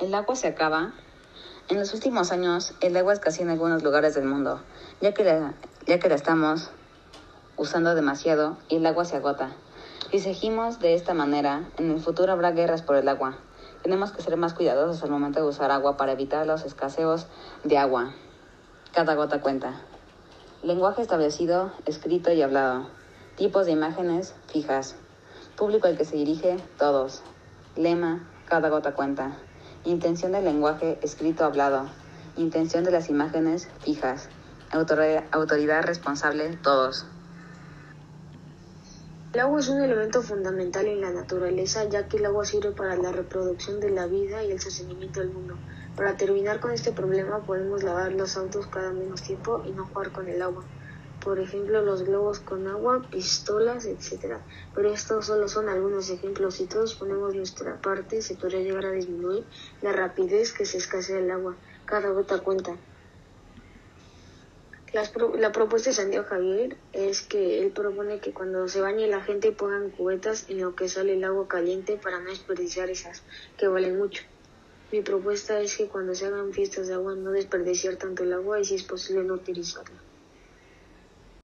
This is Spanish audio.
El agua se acaba. En los últimos años, el agua escasea en algunos lugares del mundo, ya que la, ya que la estamos usando demasiado y el agua se agota. Si seguimos de esta manera, en el futuro habrá guerras por el agua. Tenemos que ser más cuidadosos al momento de usar agua para evitar los escaseos de agua. Cada gota cuenta. Lenguaje establecido, escrito y hablado. Tipos de imágenes fijas. Público al que se dirige, todos. Lema, cada gota cuenta. Intención del lenguaje escrito hablado. Intención de las imágenes fijas. Autoridad, responsable, todos. El agua es un elemento fundamental en la naturaleza, ya que el agua sirve para la reproducción de la vida y el sostenimiento del mundo. Para terminar con este problema, podemos lavar los autos cada menos tiempo y no jugar con el agua. Por ejemplo, los globos con agua, pistolas, etc. Pero estos solo son algunos ejemplos. Si todos ponemos nuestra parte, se podría llegar a disminuir la rapidez que se escasea el agua. Cada gota cuenta. Pro la propuesta de Santiago Javier es que él propone que cuando se bañe la gente pongan cubetas en lo que sale el agua caliente para no desperdiciar esas, que valen mucho. Mi propuesta es que cuando se hagan fiestas de agua no desperdiciar tanto el agua y si es posible no utilizarla.